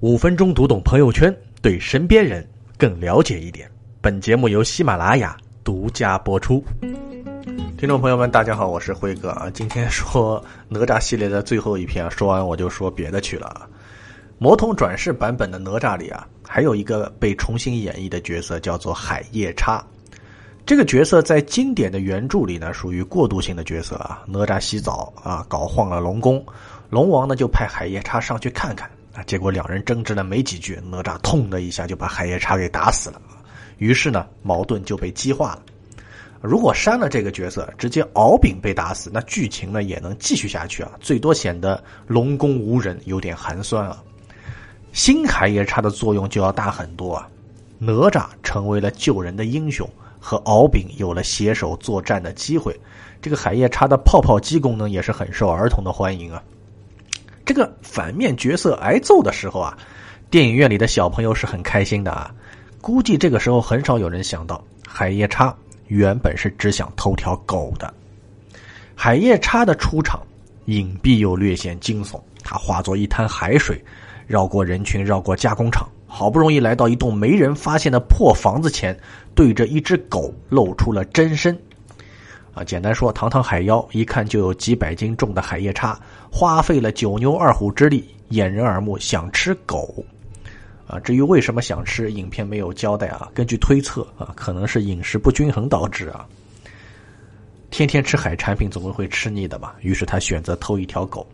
五分钟读懂朋友圈，对身边人更了解一点。本节目由喜马拉雅独家播出。听众朋友们，大家好，我是辉哥啊。今天说哪吒系列的最后一篇，说完我就说别的去了。魔童转世版本的哪吒里啊，还有一个被重新演绎的角色，叫做海夜叉。这个角色在经典的原著里呢，属于过渡性的角色啊。哪吒洗澡啊，搞晃了龙宫，龙王呢就派海夜叉上去看看。啊！结果两人争执了没几句，哪吒痛的一下就把海夜叉给打死了。于是呢，矛盾就被激化了。如果删了这个角色，直接敖丙被打死，那剧情呢也能继续下去啊。最多显得龙宫无人，有点寒酸啊。新海夜叉的作用就要大很多啊。哪吒成为了救人的英雄，和敖丙有了携手作战的机会。这个海夜叉的泡泡机功能也是很受儿童的欢迎啊。这个反面角色挨揍的时候啊，电影院里的小朋友是很开心的啊。估计这个时候很少有人想到，海夜叉原本是只想偷条狗的。海夜叉的出场隐蔽又略显惊悚，他化作一滩海水，绕过人群，绕过加工厂，好不容易来到一栋没人发现的破房子前，对着一只狗露出了真身。啊，简单说，堂堂海妖，一看就有几百斤重的海夜叉，花费了九牛二虎之力，掩人耳目，想吃狗。啊，至于为什么想吃，影片没有交代啊。根据推测啊，可能是饮食不均衡导致啊。天天吃海产品，总归会吃腻的吧？于是他选择偷一条狗。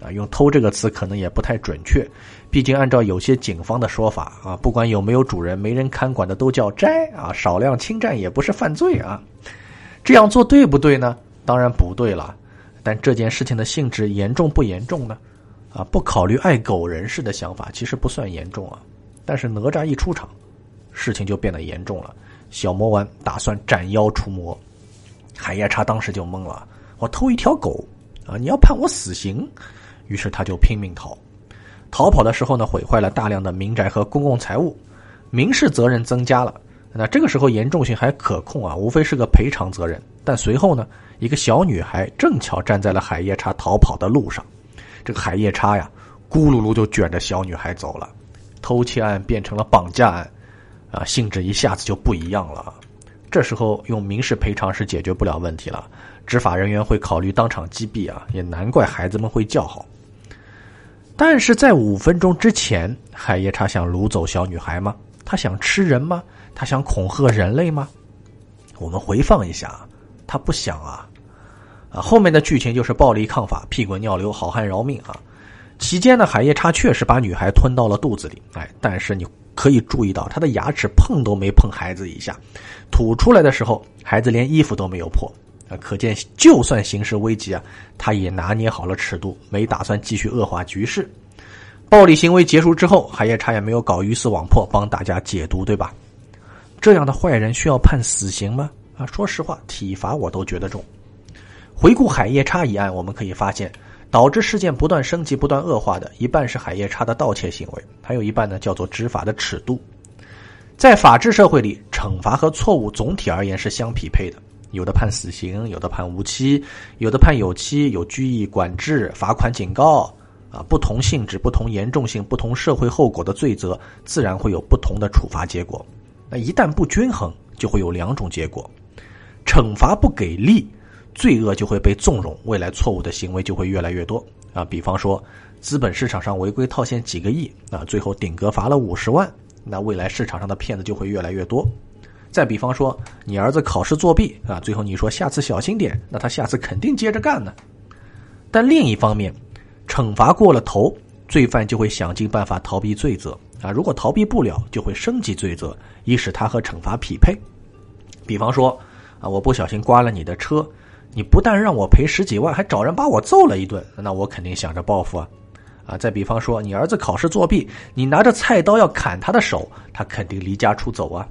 啊，用“偷”这个词可能也不太准确，毕竟按照有些警方的说法啊，不管有没有主人，没人看管的都叫摘啊，少量侵占也不是犯罪啊。这样做对不对呢？当然不对了。但这件事情的性质严重不严重呢？啊，不考虑爱狗人士的想法，其实不算严重啊。但是哪吒一出场，事情就变得严重了。小魔丸打算斩妖除魔，海夜叉当时就懵了：我偷一条狗啊，你要判我死刑？于是他就拼命逃。逃跑的时候呢，毁坏了大量的民宅和公共财物，民事责任增加了。那这个时候严重性还可控啊，无非是个赔偿责任。但随后呢，一个小女孩正巧站在了海夜叉逃跑的路上，这个海夜叉呀，咕噜噜就卷着小女孩走了，偷窃案变成了绑架案，啊，性质一下子就不一样了。这时候用民事赔偿是解决不了问题了，执法人员会考虑当场击毙啊，也难怪孩子们会叫好。但是在五分钟之前，海夜叉想掳走小女孩吗？他想吃人吗？他想恐吓人类吗？我们回放一下，他不想啊，啊，后面的剧情就是暴力抗法，屁滚尿流，好汉饶命啊！期间呢，海夜叉确实把女孩吞到了肚子里，哎，但是你可以注意到，他的牙齿碰都没碰孩子一下，吐出来的时候，孩子连衣服都没有破啊，可见就算形势危急啊，他也拿捏好了尺度，没打算继续恶化局势。暴力行为结束之后，海夜叉也没有搞鱼死网破，帮大家解毒，对吧？这样的坏人需要判死刑吗？啊，说实话，体罚我都觉得重。回顾海夜叉一案，我们可以发现，导致事件不断升级、不断恶化的一半是海夜叉的盗窃行为，还有一半呢叫做执法的尺度。在法治社会里，惩罚和错误总体而言是相匹配的，有的判死刑，有的判无期，有的判有期，有拘役、管制、罚款、警告。啊，不同性质、不同严重性、不同社会后果的罪责，自然会有不同的处罚结果。那一旦不均衡，就会有两种结果：惩罚不给力，罪恶就会被纵容，未来错误的行为就会越来越多。啊，比方说，资本市场上违规套现几个亿，啊，最后顶格罚了五十万，那未来市场上的骗子就会越来越多。再比方说，你儿子考试作弊，啊，最后你说下次小心点，那他下次肯定接着干呢。但另一方面，惩罚过了头，罪犯就会想尽办法逃避罪责。啊，如果逃避不了，就会升级罪责，以使他和惩罚匹配。比方说，啊，我不小心刮了你的车，你不但让我赔十几万，还找人把我揍了一顿，那我肯定想着报复啊。啊，再比方说，你儿子考试作弊，你拿着菜刀要砍他的手，他肯定离家出走啊。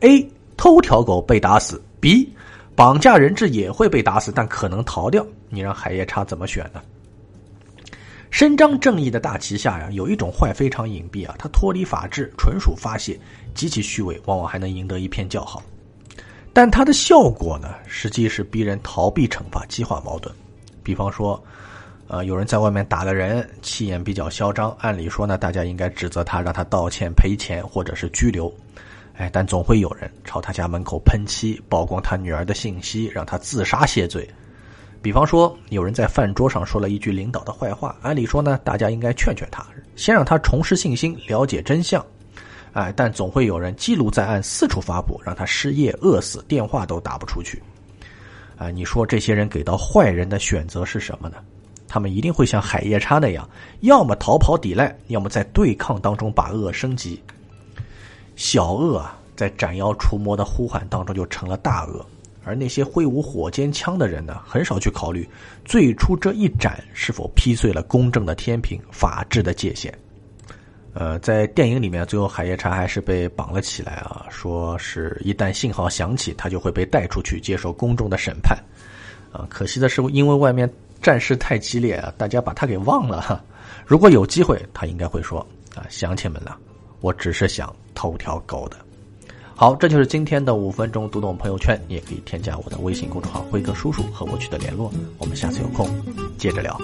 A 偷条狗被打死，B 绑架人质也会被打死，但可能逃掉。你让海夜叉怎么选呢？伸张正义的大旗下呀，有一种坏非常隐蔽啊，它脱离法治，纯属发泄，极其虚伪，往往还能赢得一片叫好。但它的效果呢，实际是逼人逃避惩罚，激化矛盾。比方说，呃，有人在外面打了人，气焰比较嚣张，按理说呢，大家应该指责他，让他道歉、赔钱或者是拘留。哎，但总会有人朝他家门口喷漆，曝光他女儿的信息，让他自杀谢罪。比方说，有人在饭桌上说了一句领导的坏话，按理说呢，大家应该劝劝他，先让他重拾信心，了解真相。哎，但总会有人记录在案，四处发布，让他失业、饿死，电话都打不出去。啊，你说这些人给到坏人的选择是什么呢？他们一定会像海夜叉那样，要么逃跑抵赖，要么在对抗当中把恶升级。小恶啊，在斩妖除魔的呼喊当中就成了大恶，而那些挥舞火尖枪的人呢，很少去考虑最初这一斩是否劈碎了公正的天平、法治的界限。呃，在电影里面，最后海夜叉还是被绑了起来啊，说是一旦信号响起，他就会被带出去接受公众的审判。啊，可惜的是，因为外面。战事太激烈啊，大家把他给忘了哈。如果有机会，他应该会说：“啊，乡亲们呐，我只是想偷条狗的。”好，这就是今天的五分钟读懂朋友圈。你也可以添加我的微信公众号“辉哥叔叔”和我取得联络。我们下次有空接着聊。